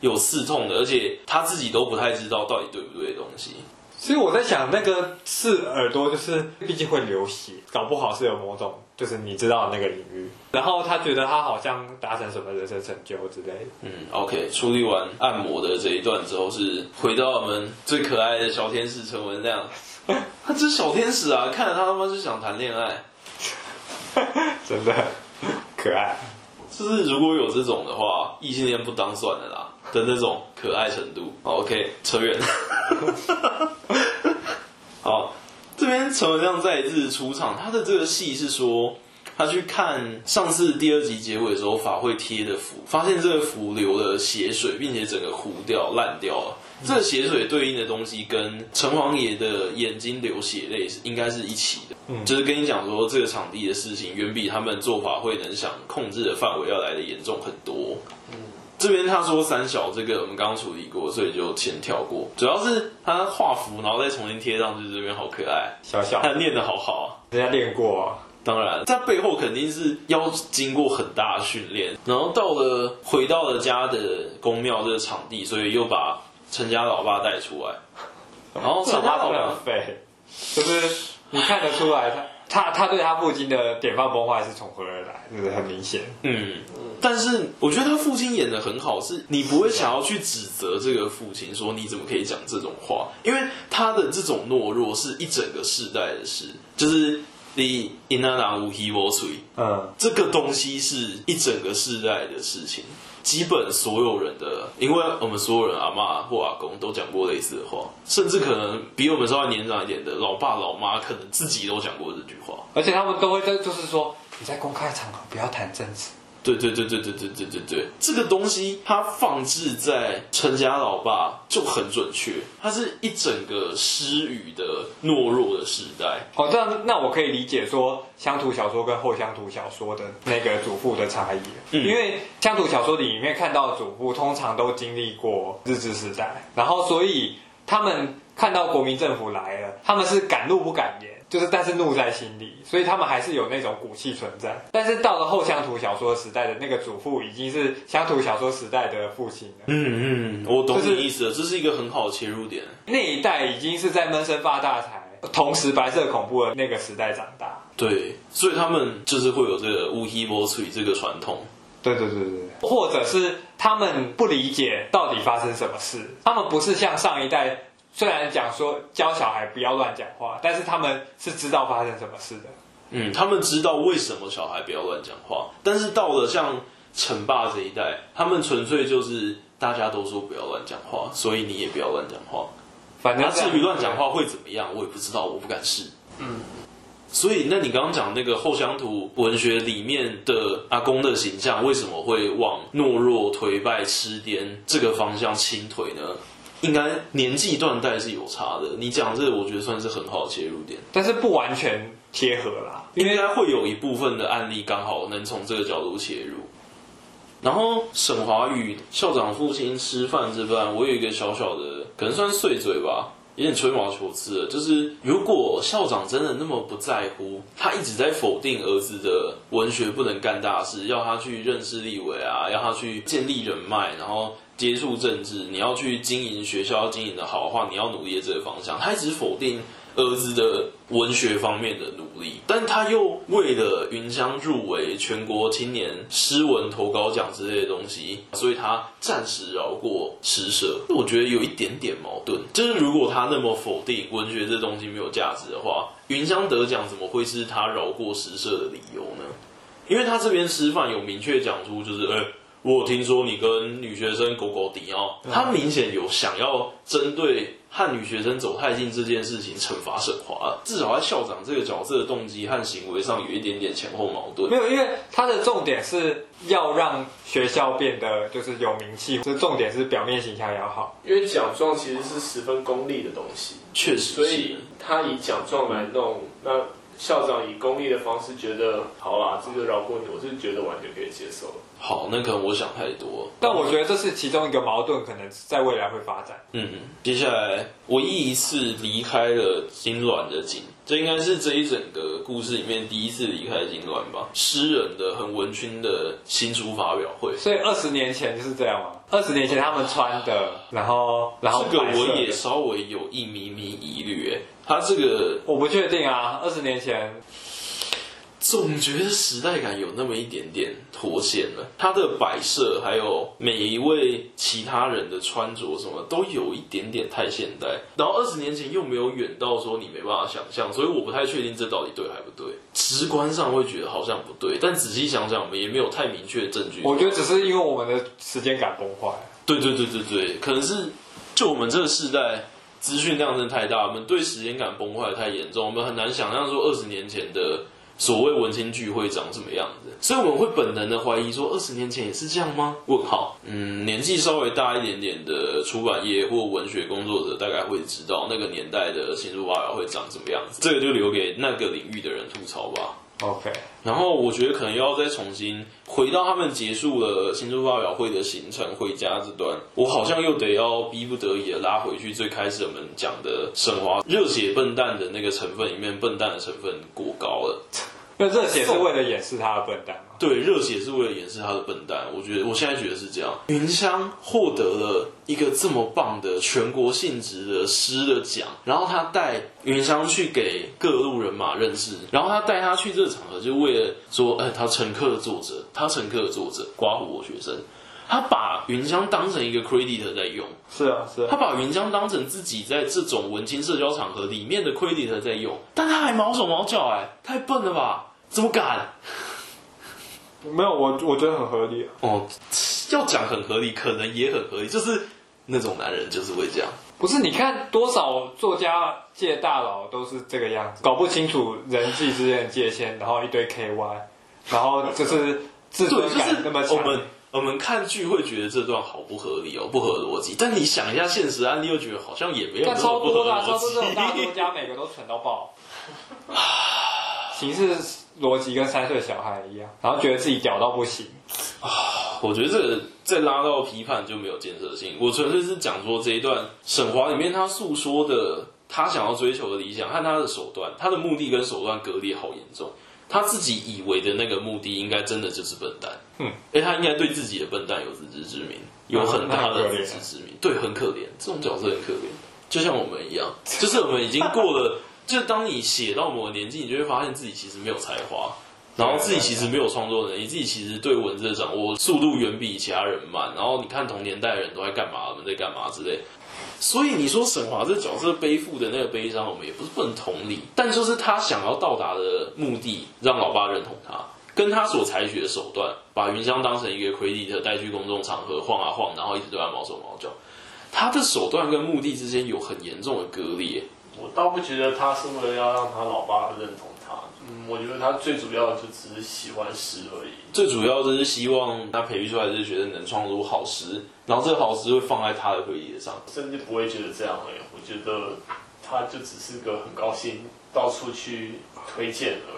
有刺痛的，而且他自己都不太知道到底对不对的东西。所以我在想，那个刺耳朵，就是毕竟会流血，搞不好是有某种，就是你知道的那个领域。然后他觉得他好像达成什么人生成就之类的。嗯，OK，处理完按摩的这一段之后，是回到我们最可爱的小天使陈文亮。他这是小天使啊，看着他他妈就想谈恋爱，真的可爱。就是如果有这种的话，异性恋不当算了啦。的那种可爱程度，OK，扯远。好，陈文亮再一次出场，他的这个戏是说，他去看上次第二集结尾的时候法会贴的符，发现这个符流了血水，并且整个糊掉烂掉了。这个血水对应的东西跟城隍爷的眼睛流血泪是应该是一起的。嗯，就是跟你讲说，这个场地的事情远比他们做法会能想控制的范围要来的严重很多。嗯。这边他说三小这个我们刚刚处理过，所以就先跳过。主要是他画符，然后再重新贴上去，这边好可爱，小小 他练的好好啊，人家练过啊。当然，在背后肯定是要经过很大的训练。然后到了回到了家的宫庙这个场地，所以又把陈家老爸带出来。然后陈家老爸 很废，就是你看得出来他。他他对他父亲的典范崩坏是从何而来？就是很明显。嗯，但是我觉得他父亲演的很好，是你不会想要去指责这个父亲，说你怎么可以讲这种话？因为他的这种懦弱是一整个世代的事，就是你因那那无希无水，嗯，这个东西是一整个世代的事情。基本所有人的，因为我们所有人阿妈或阿公都讲过类似的话，甚至可能比我们稍微年长一点的老爸老妈，可能自己都讲过这句话，而且他们都会在，就是说你在公开场合不要谈政治。对对对对对对对对对，这个东西它放置在陈家老爸就很准确，它是一整个失语的懦弱的时代。哦，这样那我可以理解说乡土小说跟后乡土小说的那个祖父的差异，嗯，因为乡土小说里面看到的祖父通常都经历过日治时代，然后所以他们看到国民政府来了，他们是敢怒不敢言。就是，但是怒在心里，所以他们还是有那种骨气存在。但是到了后乡土小说时代的那个祖父，已经是乡土小说时代的父亲了。嗯嗯，我懂你意思了，这是一个很好的切入点。那一代已经是在闷声发大财，同时白色恐怖的那个时代长大。对，所以他们就是会有这个乌黑波翠这个传统。对对对对，或者是他们不理解到底发生什么事，他们不是像上一代。虽然讲说教小孩不要乱讲话，但是他们是知道发生什么事的。嗯，他们知道为什么小孩不要乱讲话，但是到了像陈爸这一代，他们纯粹就是大家都说不要乱讲话，所以你也不要乱讲话。反正至于乱讲话会怎么样，我也不知道，我不敢试。嗯，所以那你刚刚讲那个后乡土文学里面的阿公的形象，为什么会往懦弱、颓败、痴癫这个方向倾颓呢？应该年纪断代是有差的，你讲这个我觉得算是很好的切入点，但是不完全贴合啦，因为它会有一部分的案例刚好能从这个角度切入。然后沈华宇校长父亲吃饭这段，我有一个小小的，可能算碎嘴吧，有点吹毛求疵了，就是如果校长真的那么不在乎，他一直在否定儿子的文学不能干大事，要他去认识立委啊，要他去建立人脉，然后。接触政治，你要去经营学校，要经营的好的话，你要努力的这个方向。他一直否定儿子的文学方面的努力，但他又为了云香入围全国青年诗文投稿奖之类的东西，所以他暂时饶过诗社。我觉得有一点点矛盾，就是如果他那么否定文学这东西没有价值的话，云香得奖怎么会是他饶过诗社的理由呢？因为他这边师范有明确讲出，就是哎。我有听说你跟女学生狗狗迪奥，他明显有想要针对和女学生走太近这件事情惩罚沈华，至少在校长这个角色的动机和行为上有一点点前后矛盾。没有，因为他的重点是要让学校变得就是有名气，这重点是表面形象要好。因为奖状其实是十分功利的东西，确实，所以他以奖状来弄那。校长以功利的方式觉得好啦，这个饶过你，我是觉得完全可以接受。好，那可能我想太多，但我觉得这是其中一个矛盾，可能在未来会发展。嗯，接下来唯一一次离开了金銮的景，这应该是这一整个故事里面第一次离开金銮吧？诗人的很文青的新书发表会，所以二十年前就是这样吗？二十年前他们穿的，然后然后这个我也稍微有一咪咪疑虑，哎。他这个我不确定啊，二十年前总觉得时代感有那么一点点脱线了。他的摆设还有每一位其他人的穿着什么都有一点点太现代，然后二十年前又没有远到说你没办法想象，所以我不太确定这到底对还不对。直观上会觉得好像不对，但仔细想想，我们也没有太明确的证据。我觉得只是因为我们的时间感崩坏。对对对对对，可能是就我们这个世代。资讯量真的太大，我们对时间感崩坏太严重，我们很难想象说二十年前的所谓文青聚会长什么样子，所以我们会本能的怀疑说二十年前也是这样吗？问号。嗯，年纪稍微大一点点的出版业或文学工作者大概会知道那个年代的新书发表会长什么样子，这个就留给那个领域的人吐槽吧。OK，然后我觉得可能又要再重新回到他们结束了新书发表会的行程回家这段，我好像又得要逼不得已的拉回去最开始我们讲的沈华热血笨蛋的那个成分里面，笨蛋的成分过高了。那热血是为了掩饰他的笨蛋吗？对，热血是为了掩饰他的笨蛋。我觉得我现在觉得是这样。云香获得了一个这么棒的全国性质的诗的奖，然后他带云香去给各路人马认识，然后他带他去这个场合，就为了说，哎，他乘客的作者，他乘客的作者，刮胡我学生，他把云江当成一个 credit 在用。是啊，是啊。他把云江当成自己在这种文青社交场合里面的 credit 在用，但他还毛手毛脚，哎，太笨了吧？怎么敢？没有，我我觉得很合理啊。哦，要讲很合理，可能也很合理，就是那种男人就是会这样。不是，你看多少作家界大佬都是这个样子，搞不清楚人际之间的界限，然后一堆 KY，然后就是自尊感那么强。我们我们看剧会觉得这段好不合理哦，不合逻辑。但你想一下现实案例，又觉得好像也没有。超多的，超多这种大作家，每个都蠢到爆。形式。逻辑跟三岁小孩一样，然后觉得自己屌到不行啊！我觉得这个再拉到批判就没有建设性。我纯粹是讲说这一段沈华里面他诉说的他想要追求的理想和他的手段，他的目的跟手段割裂好严重。他自己以为的那个目的，应该真的就是笨蛋。嗯，哎，他应该对自己的笨蛋有自知之明，有很大的自知之明。对，很可怜，这种角色很可怜，就像我们一样，就是我们已经过了。就是当你写到某个年纪，你就会发现自己其实没有才华，然后自己其实没有创作能力，自己其实对文字的掌握速度远比其他人慢。然后你看同年代的人都在干嘛，我们在干嘛之类。所以你说沈华这角色背负的那个悲伤，我们也不是不能同理，但就是他想要到达的目的，让老爸认同他，跟他所采取的手段，把云香当成一个 credit 带去公众场合晃啊晃，然后一直对他毛手毛脚，他的手段跟目的之间有很严重的割裂。我倒不觉得他是为了要让他老爸认同他，嗯，我觉得他最主要的就只是喜欢诗而已。最主要的是希望他培育出来的这些学生能创作好诗，然后这个好诗会放在他的回忆上，甚至不会觉得这样而已。我觉得他就只是个很高兴到处去推荐而已。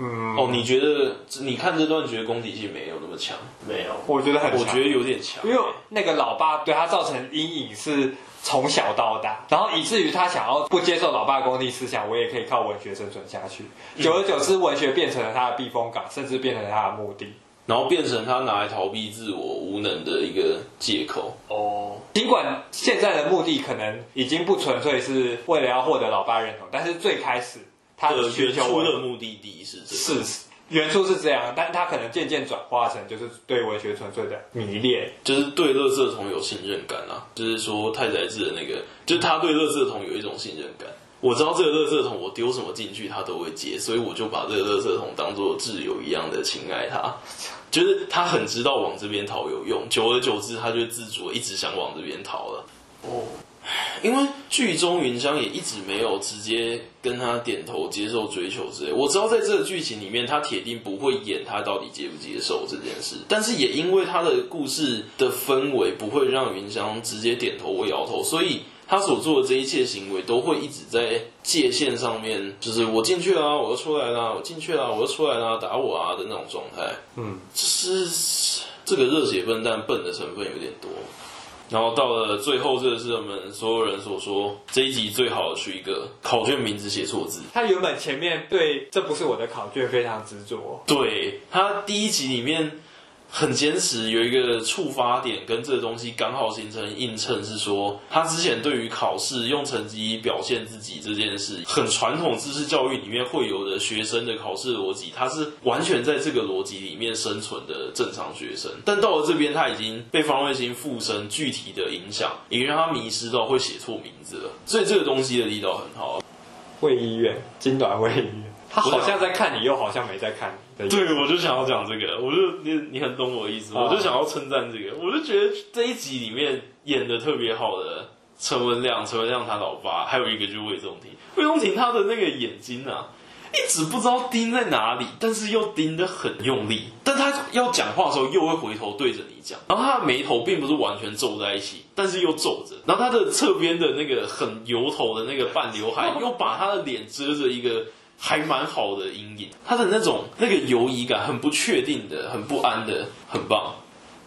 嗯，哦，你觉得你看这段觉得功底性没有那么强？没有，我觉得很强，我觉得有点强，因为那个老爸对他造成阴影是。从小到大，然后以至于他想要不接受老爸功利思想，我也可以靠文学生存下去。久而久之，文学变成了他的避风港，甚至变成了他的目的。然后变成他拿来逃避自我无能的一个借口。哦，尽管现在的目的可能已经不纯粹是为了要获得老爸认同，但是最开始他的需求出的目的地是这个，是原初是这样，但他可能渐渐转化成就是对文学纯粹的迷恋，就是对垃圾桶有信任感啊。就是说太宰治的那个，就是他对垃圾桶有一种信任感。我知道这个垃圾桶，我丢什么进去，他都会接，所以我就把这个垃圾桶当做挚友一样的亲爱他。就是他很知道往这边逃有用，久而久之，他就自主一直想往这边逃了。哦，因为剧中云香也一直没有直接跟他点头接受追求之类。我知道在这个剧情里面，他铁定不会演他到底接不接受这件事，但是也因为他的故事的氛围不会让云香直接点头或摇头，所以。他所做的这一切行为都会一直在界限上面，就是我进去了啊，我又出来了，我进去了，我又出来了，打我啊的那种状态。嗯，是这个热血笨蛋笨的成分有点多。然后到了最后，这个是我们所有人所说这一集最好的是一个考卷名字写错字。他原本前面对这不是我的考卷非常执着，对，他第一集里面。很坚持，有一个触发点跟这个东西刚好形成映衬，是说他之前对于考试用成绩表现自己这件事，很传统知识教育里面会有的学生的考试逻辑，他是完全在这个逻辑里面生存的正常学生。但到了这边，他已经被方卫星附身具体的影响，已经让他迷失到会写错名字了。所以这个东西的力道很好。卫医院，金短卫医院，他好像在看你，又好像没在看。对，我就想要讲这个，我就你你很懂我的意思，我就想要称赞这个，我就觉得这一集里面演的特别好的陈文亮，陈文亮他老爸，还有一个就是魏仲廷，魏仲廷他的那个眼睛啊，一直不知道盯在哪里，但是又盯得很用力，但他要讲话的时候又会回头对着你讲，然后他的眉头并不是完全皱在一起，但是又皱着，然后他的侧边的那个很油头的那个半刘海又把他的脸遮着一个。还蛮好的阴影，他的那种那个游移感，很不确定的，很不安的，很棒。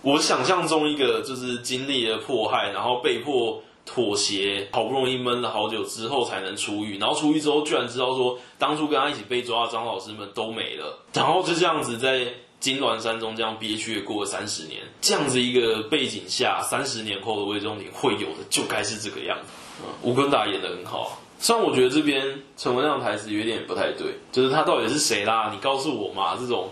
我想象中一个就是经历了迫害，然后被迫妥协，好不容易闷了好久之后才能出狱，然后出狱之后居然知道说，当初跟他一起被抓的张老师们都没了，然后就这样子在金銮山中这样憋屈的过了三十年，这样子一个背景下，三十年后的魏忠廷会有的就该是这个样子。吴坤达演得很好。虽然我觉得这边陈文亮台词有点不太对，就是他到底是谁啦？你告诉我嘛，这种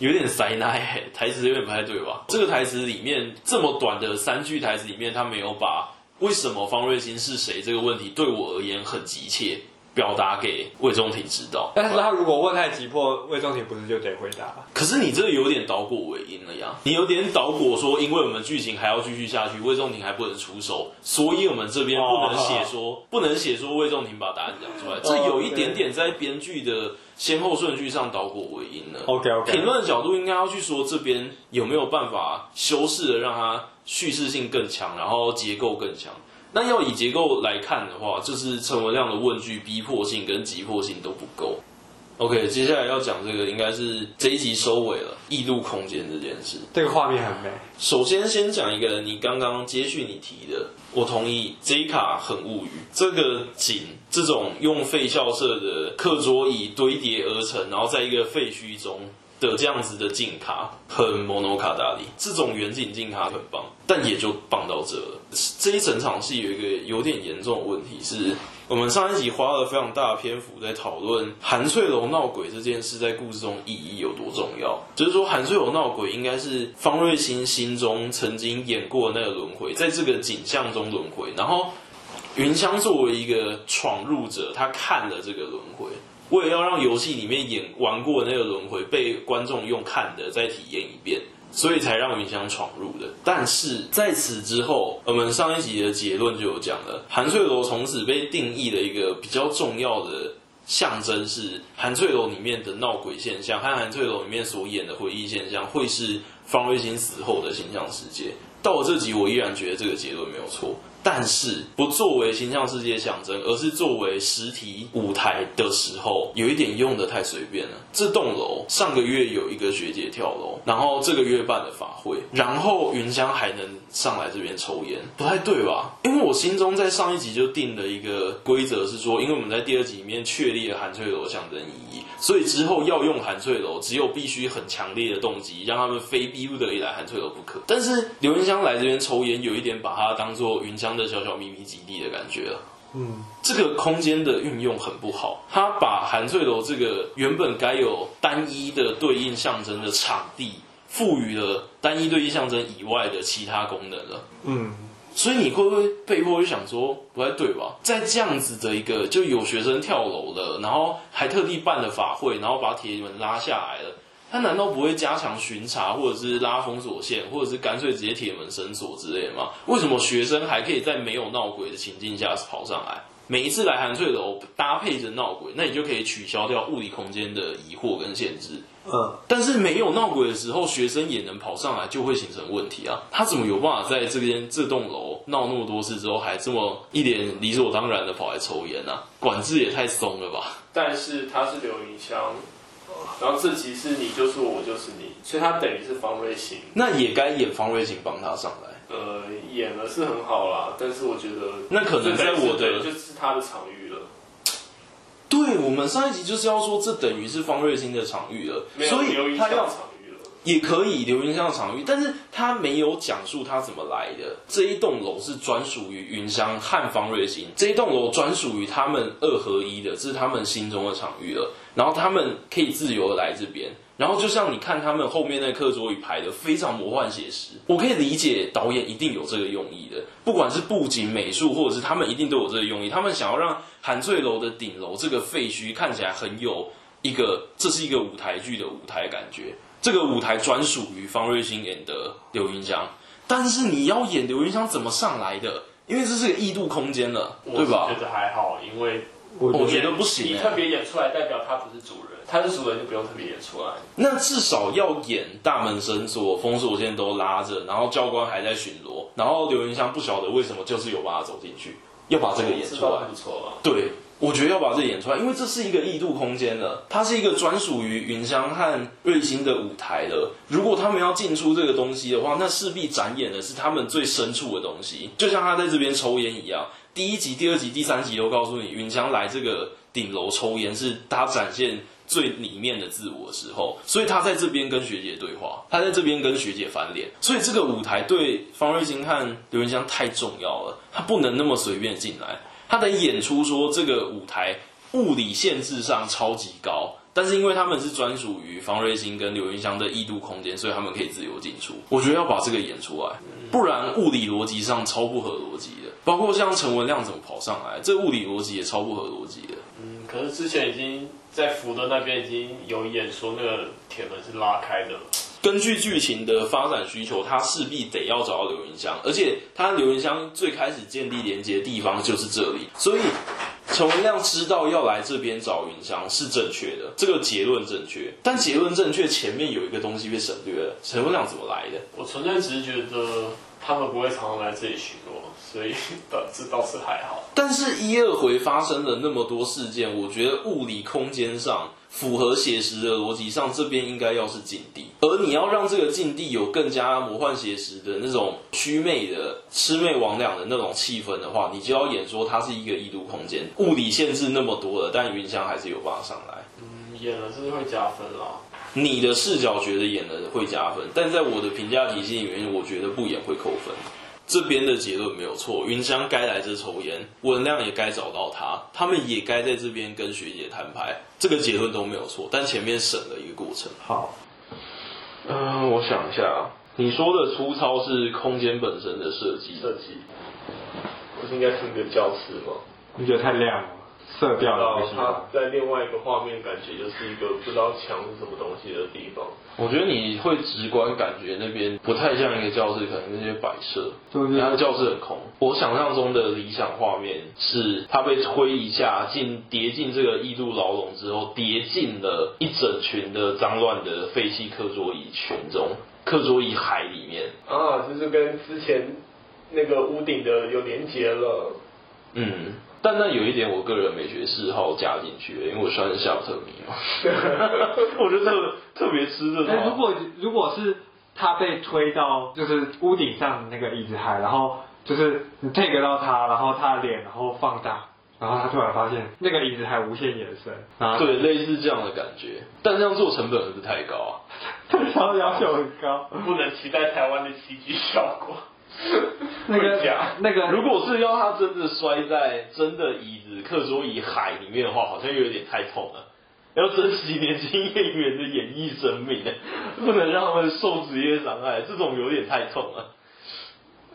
有点塞奶台词有点不太对吧？这个台词里面这么短的三句台词里面，他没有把为什么方瑞欣是谁这个问题对我而言很急切。表达给魏忠廷知道，但是他如果问太急迫，魏忠廷不是就得回答？可是你这个有点倒果为因了呀，你有点倒果说，因为我们剧情还要继续下去，魏忠廷还不能出手，所以我们这边不能写说，哦、不能写说魏忠廷把答案讲出来，哦、这有一点点在编剧的先后顺序上倒果为因了。OK OK，评论的角度应该要去说这边有没有办法修饰的让它叙事性更强，然后结构更强。那要以结构来看的话，就是陈文亮的问句逼迫性跟急迫性都不够。OK，接下来要讲这个应该是这一集收尾了，异度空间这件事。这个画面很美。首先先讲一个，你刚刚接续你提的，我同意，J 卡很物语。这个景，这种用废校舍的课桌椅堆叠而成，然后在一个废墟中。的这样子的镜卡很 mono 卡达里这种远景镜卡很棒，但也就棒到这了。这一整场戏有一个有点严重的问题是，我们上一集花了非常大的篇幅在讨论韩翠楼闹鬼这件事在故事中意义有多重要。就是说，韩翠楼闹鬼应该是方瑞欣心中曾经演过那个轮回，在这个景象中轮回，然后云香作为一个闯入者，他看了这个轮回。为了要让游戏里面演玩过的那个轮回被观众用看的再体验一遍，所以才让云香闯入的。但是在此之后，我们上一集的结论就有讲了，韩翠楼从此被定义的一个比较重要的象征，是韩翠楼里面的闹鬼现象和韩翠楼里面所演的回忆现象，会是方瑞欣死后的形象世界。到了这集，我依然觉得这个结论没有错。但是不作为形象世界象征，而是作为实体舞台的时候，有一点用的太随便了。这栋楼上个月有一个学姐跳楼，然后这个月办的法会，然后云香还能上来这边抽烟，不太对吧？因为我心中在上一集就定了一个规则，是说，因为我们在第二集里面确立了韩翠楼象征意义，所以之后要用韩翠楼，只有必须很强烈的动机，让他们非逼不得已来韩翠楼不可。但是刘云香来这边抽烟，有一点把它当做云香的小小秘密基地的感觉了。嗯，这个空间的运用很不好，他把韩翠楼这个原本该有单一的对应象征的场地，赋予了单一对应象征以外的其他功能了。嗯，所以你会不会被迫就想说，不太对吧？在这样子的一个就有学生跳楼了，然后还特地办了法会，然后把铁门拉下来了。他难道不会加强巡查，或者是拉封锁线，或者是干脆直接铁门绳锁之类的吗？为什么学生还可以在没有闹鬼的情境下跑上来？每一次来韩翠楼搭配着闹鬼，那你就可以取消掉物理空间的疑惑跟限制。嗯，但是没有闹鬼的时候，学生也能跑上来，就会形成问题啊。他怎么有办法在这边这栋楼闹那么多次之后，还这么一脸理所当然的跑来抽烟呢？管制也太松了吧？但是他是刘云香。然后这集是你就是我，我就是你，所以他等于是方瑞行，那也该演方瑞欣帮他上来。呃，演了是很好啦，但是我觉得那可能在我的就是他的场域了。对，我们上一集就是要说，这等于是方瑞星的场域了，所以他要。也可以刘云香的场域，但是他没有讲述他怎么来的。这一栋楼是专属于云香和方瑞欣，这一栋楼专属于他们二合一的，这是他们心中的场域了。然后他们可以自由的来这边。然后就像你看他们后面那课桌椅排的非常魔幻写实，我可以理解导演一定有这个用意的，不管是布景美术，或者是他们一定都有这个用意。他们想要让韩翠楼的顶楼这个废墟看起来很有一个，这是一个舞台剧的舞台感觉。这个舞台专属于方瑞欣演的刘云香，但是你要演刘云香怎么上来的？因为这是个异度空间了，对吧？我觉得还好，因为我觉得不行。你特别演出来，代表他不是主人，他是主人就不用特别演出来。那至少要演大门深锁，封锁线都拉着，然后教官还在巡逻，然后刘云香不晓得为什么就是有办法走进去，要把这个演出来，不错了。对。我觉得要把这演出来，因为这是一个异度空间的，它是一个专属于云香和瑞欣的舞台的。如果他们要进出这个东西的话，那势必展演的是他们最深处的东西。就像他在这边抽烟一样，第一集、第二集、第三集都告诉你，云香来这个顶楼抽烟是他展现最里面的自我的时候，所以他在这边跟学姐对话，他在这边跟学姐翻脸，所以这个舞台对方瑞欣和刘云香太重要了，他不能那么随便进来。他的演出说这个舞台物理限制上超级高，但是因为他们是专属于方瑞欣跟刘云香的异度空间，所以他们可以自由进出。我觉得要把这个演出来，不然物理逻辑上超不合逻辑的。包括像陈文亮怎么跑上来，这物理逻辑也超不合逻辑的。嗯，可是之前已经在福德那边已经有演说那个铁门是拉开的。根据剧情的发展需求，他势必得要找到刘云香，而且他刘云香最开始建立连接的地方就是这里，所以陈文亮知道要来这边找云香是正确的，这个结论正确。但结论正确，前面有一个东西被省略了，陈文亮怎么来的？我纯粹只是觉得他们不会常常来这里巡逻，所以这倒是还好。但是一二回发生了那么多事件，我觉得物理空间上。符合写实的逻辑上，这边应该要是禁地，而你要让这个禁地有更加魔幻写实的那种虚魅的魑魅魍魉的那种气氛的话，你就要演说它是一个异度空间，物理限制那么多了，但云香还是有办法上来。嗯，演了是会加分啦？你的视角觉得演了会加分，但在我的评价体系里面，我觉得不演会扣分。这边的结论没有错，云香该来这抽烟，文亮也该找到他，他们也该在这边跟学姐摊牌，这个结论都没有错，但前面省了一个过程。好，嗯、呃，我想一下，你说的粗糙是空间本身的设计，设计，不是应该是一个教室吗？你觉得太亮了？色调的东西，它在另外一个画面感觉就是一个不知道墙是什么东西的地方。我觉得你会直观感觉那边不太像一个教室，可能那些摆设，对，它的教室很空。我想象中的理想画面是，它被推一下进叠进这个异度牢笼之后，叠进了一整群的脏乱的废弃课桌椅群中，课桌椅海里面。啊，就是跟之前。那个屋顶的有连接了。嗯，但那有一点我个人美学嗜好加进去了，因为我算是夏洛特迷嘛，我觉得特特别吃这套。如果如果是他被推到就是屋顶上的那个椅子海，然后就是你 take 到他，然后他的脸，然后放大，然后他突然发现那个椅子还无限延伸，然后对，类似这样的感觉，但这样做成本是不是太高啊？他要求很高，不能期待台湾的 CG 效果。那个假，那个如果是要他真的摔在真的椅子、课桌椅海里面的话，好像有点太痛了。要珍惜年轻演员的演艺生命，不能让他们受职业伤害，这种有点太痛了。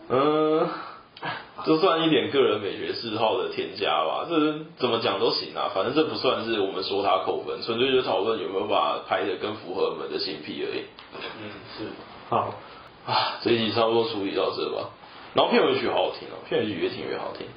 嗯，这算一点个人美学嗜好的添加吧，这怎么讲都行啊，反正这不算是我们说他扣分，纯粹就讨论有没有把拍的更符合我们的性癖而已。嗯，是。好。啊，这一集差不多处理到这吧。然后片尾曲好好听哦，片尾曲越听越好听。